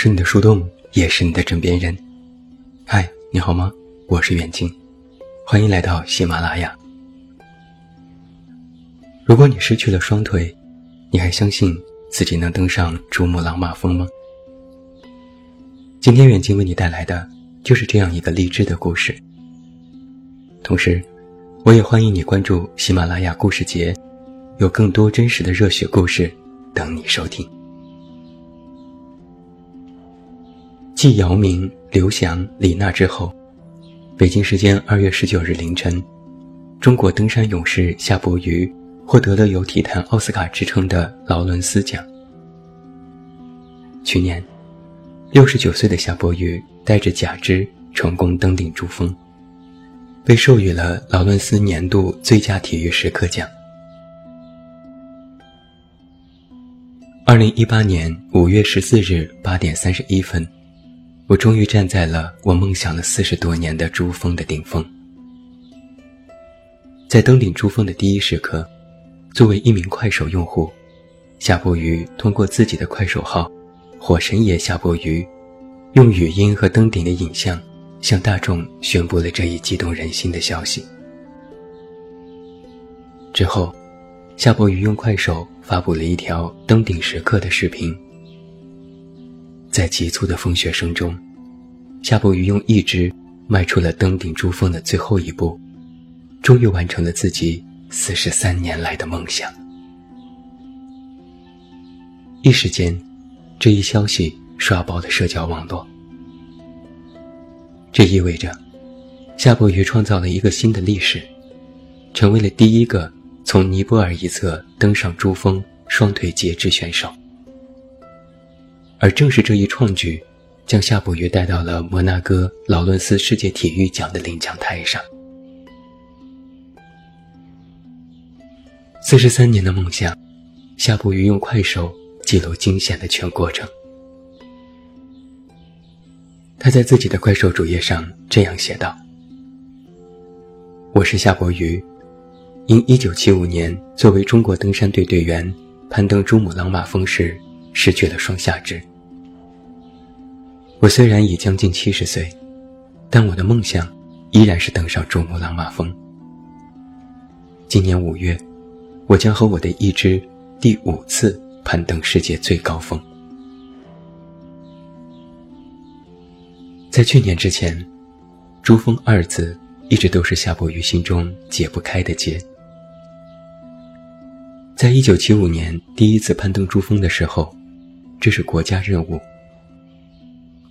是你的树洞，也是你的枕边人。嗨，你好吗？我是远近，欢迎来到喜马拉雅。如果你失去了双腿，你还相信自己能登上珠穆朗玛峰吗？今天远近为你带来的就是这样一个励志的故事。同时，我也欢迎你关注喜马拉雅故事节，有更多真实的热血故事等你收听。继姚明、刘翔、李娜之后，北京时间二月十九日凌晨，中国登山勇士夏伯渝获得了有“体坛奥斯卡”之称的劳伦斯奖。去年，六十九岁的夏伯渝带着假肢成功登顶珠峰，被授予了劳伦斯年度最佳体育时刻奖。二零一八年五月十四日八点三十一分。我终于站在了我梦想了四十多年的珠峰的顶峰。在登顶珠峰的第一时刻，作为一名快手用户，夏伯渝通过自己的快手号“火神爷夏伯渝”，用语音和登顶的影像向大众宣布了这一激动人心的消息。之后，夏伯渝用快手发布了一条登顶时刻的视频。在急促的风雪声中，夏伯渝用一只迈出了登顶珠峰的最后一步，终于完成了自己四十三年来的梦想。一时间，这一消息刷爆了社交网络。这意味着，夏伯渝创造了一个新的历史，成为了第一个从尼泊尔一侧登上珠峰双腿截肢选手。而正是这一创举，将夏伯渝带到了摩纳哥劳伦斯世界体育奖的领奖台上。四十三年的梦想，夏伯渝用快手记录惊险的全过程。他在自己的快手主页上这样写道：“我是夏伯渝，因1975年作为中国登山队队员攀登珠穆朗玛峰时。”失去了双下肢。我虽然已将近七十岁，但我的梦想依然是登上珠穆朗玛峰。今年五月，我将和我的一支第五次攀登世界最高峰。在去年之前，“珠峰”二字一直都是夏伯渝心中解不开的结。在一九七五年第一次攀登珠峰的时候。这是国家任务。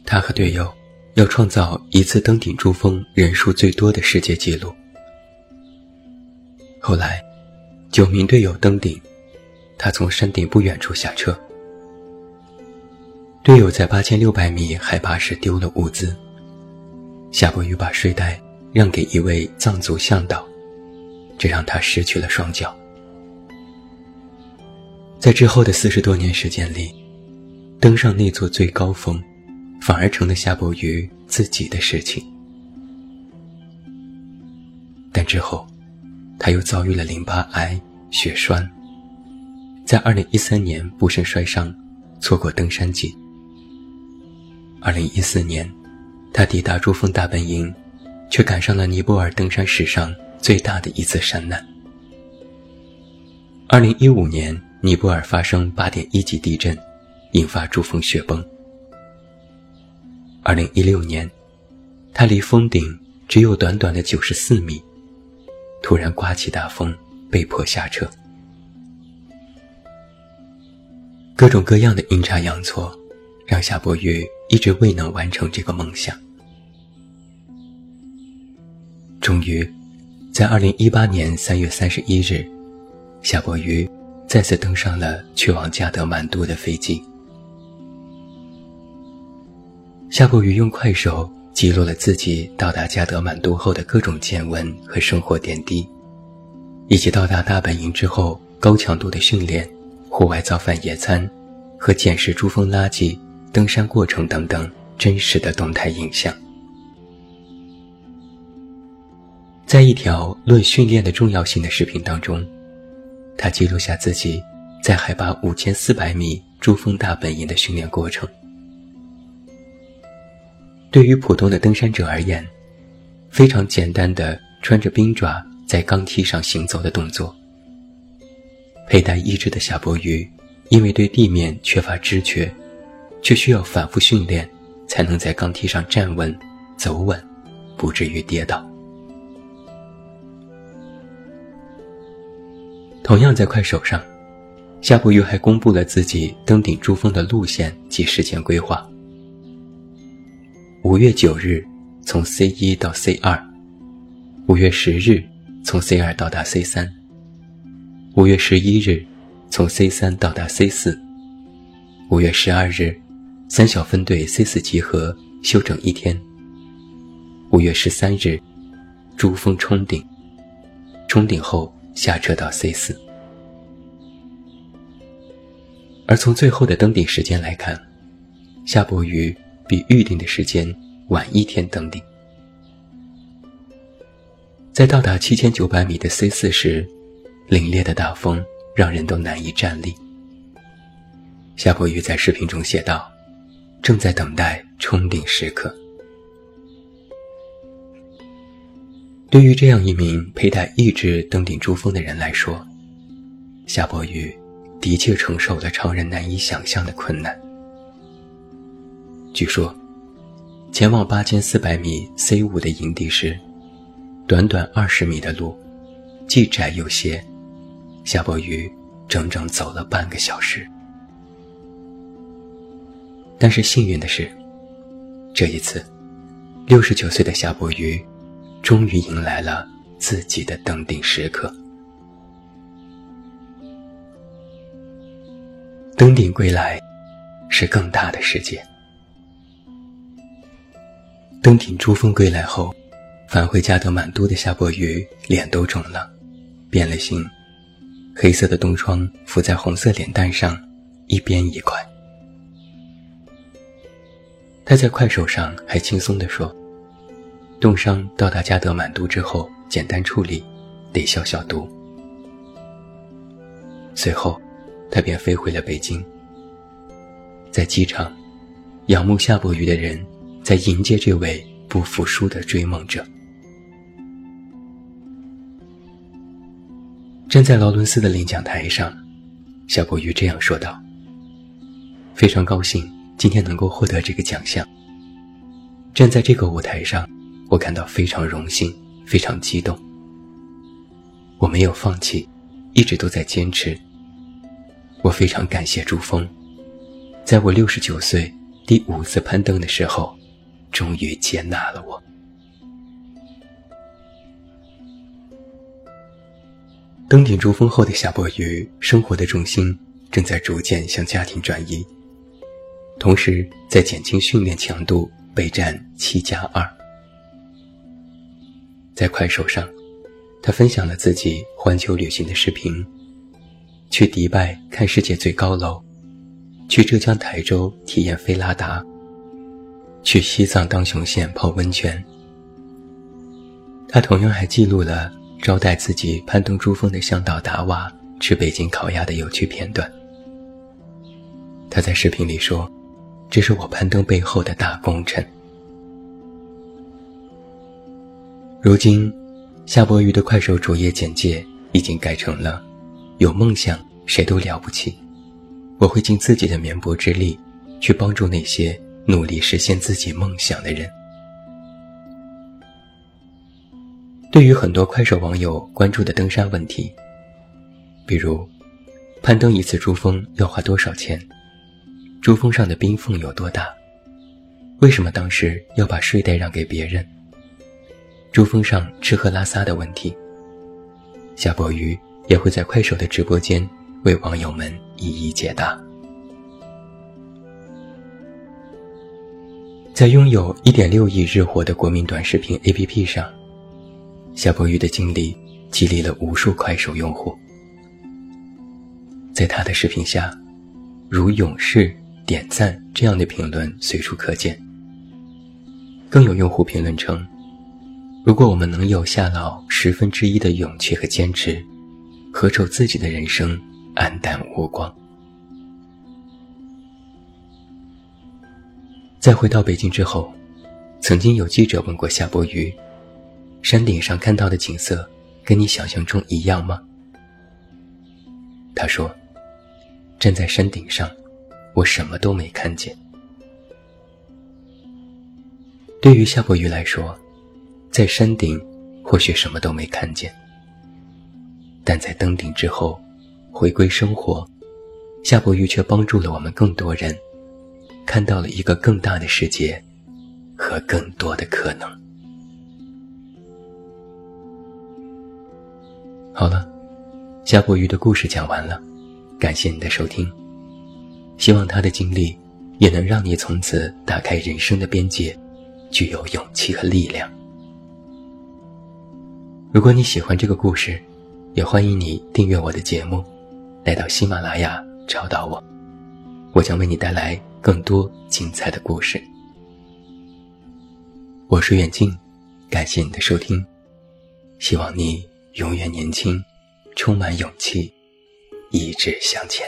他和队友要创造一次登顶珠峰人数最多的世界纪录。后来，九名队友登顶，他从山顶不远处下车。队友在八千六百米海拔时丢了物资，夏伯渝把睡袋让给一位藏族向导，这让他失去了双脚。在之后的四十多年时间里。登上那座最高峰，反而成了夏伯渝自己的事情。但之后，他又遭遇了淋巴癌、血栓，在2013年不慎摔伤，错过登山季。2014年，他抵达珠峰大本营，却赶上了尼泊尔登山史上最大的一次山难。2015年，尼泊尔发生8.1级地震。引发珠峰雪崩。二零一六年，他离峰顶只有短短的九十四米，突然刮起大风，被迫下撤。各种各样的阴差阳错，让夏伯渝一直未能完成这个梦想。终于，在二零一八年三月三十一日，夏伯渝再次登上了去往加德满都的飞机。夏伯渝用快手记录了自己到达加德满都后的各种见闻和生活点滴，以及到达大本营之后高强度的训练、户外造饭野餐和捡拾珠峰垃圾、登山过程等等真实的动态影像。在一条论训练的重要性的视频当中，他记录下自己在海拔五千四百米珠峰大本营的训练过程。对于普通的登山者而言，非常简单的穿着冰爪在钢梯上行走的动作。佩戴义肢的夏伯渝，因为对地面缺乏知觉，却需要反复训练，才能在钢梯上站稳、走稳，不至于跌倒。同样在快手上，夏伯渝还公布了自己登顶珠峰的路线及时间规划。五月九日，从 C 一到 C 二；五月十日，从 C 二到达 C 三；五月十一日，从 C 三到达 C 四；五月十二日，三小分队 C 四集合休整一天；五月十三日，珠峰冲顶，冲顶后下撤到 C 四。而从最后的登顶时间来看，夏伯渝。比预定的时间晚一天登顶，在到达七千九百米的 C 四时，凛冽的大风让人都难以站立。夏伯渝在视频中写道：“正在等待冲顶时刻。”对于这样一名佩戴意志登顶珠峰的人来说，夏伯渝的确承受了常人难以想象的困难。据说，前往八千四百米 C 五的营地时，短短二十米的路，既窄又斜，夏伯渝整整走了半个小时。但是幸运的是，这一次，六十九岁的夏伯渝，终于迎来了自己的登顶时刻。登顶归来，是更大的世界。登顶珠峰归来后，返回加德满都的夏伯渝脸都肿了，变了形，黑色的冻疮浮在红色脸蛋上，一边一块。他在快手上还轻松地说：“冻伤到达加德满都之后，简单处理，得消消毒。”随后，他便飞回了北京。在机场，仰慕夏伯渝的人。在迎接这位不服输的追梦者。站在劳伦斯的领奖台上，夏伯渝这样说道：“非常高兴今天能够获得这个奖项。站在这个舞台上，我感到非常荣幸，非常激动。我没有放弃，一直都在坚持。我非常感谢珠峰，在我六十九岁第五次攀登的时候。”终于接纳了我。登顶珠峰后的夏伯渝，生活的重心正在逐渐向家庭转移，同时在减轻训练强度，备战七加二。在快手上，他分享了自己环球旅行的视频：去迪拜看世界最高楼，去浙江台州体验飞拉达。去西藏当雄县泡温泉。他同样还记录了招待自己攀登珠峰的向导达瓦吃北京烤鸭的有趣片段。他在视频里说：“这是我攀登背后的大功臣。”如今，夏伯渝的快手主页简介已经改成了：“有梦想，谁都了不起。我会尽自己的绵薄之力，去帮助那些。”努力实现自己梦想的人，对于很多快手网友关注的登山问题，比如攀登一次珠峰要花多少钱，珠峰上的冰缝有多大，为什么当时要把睡袋让给别人，珠峰上吃喝拉撒的问题，夏伯渝也会在快手的直播间为网友们一一解答。在拥有1.6亿日活的国民短视频 APP 上，夏伯渝的经历激励了无数快手用户。在他的视频下，如“勇士”“点赞”这样的评论随处可见。更有用户评论称：“如果我们能有夏老十分之一的勇气和坚持，何愁自己的人生黯淡无光？”在回到北京之后，曾经有记者问过夏伯渝：“山顶上看到的景色，跟你想象中一样吗？”他说：“站在山顶上，我什么都没看见。”对于夏伯渝来说，在山顶或许什么都没看见，但在登顶之后，回归生活，夏伯渝却帮助了我们更多人，看到了一个更大的世界和更多的可能。好了，夏伯渝的故事讲完了，感谢你的收听。希望他的经历也能让你从此打开人生的边界。具有勇气和力量。如果你喜欢这个故事，也欢迎你订阅我的节目，来到喜马拉雅找到我，我将为你带来更多精彩的故事。我是远近，感谢你的收听，希望你永远年轻，充满勇气，一直向前。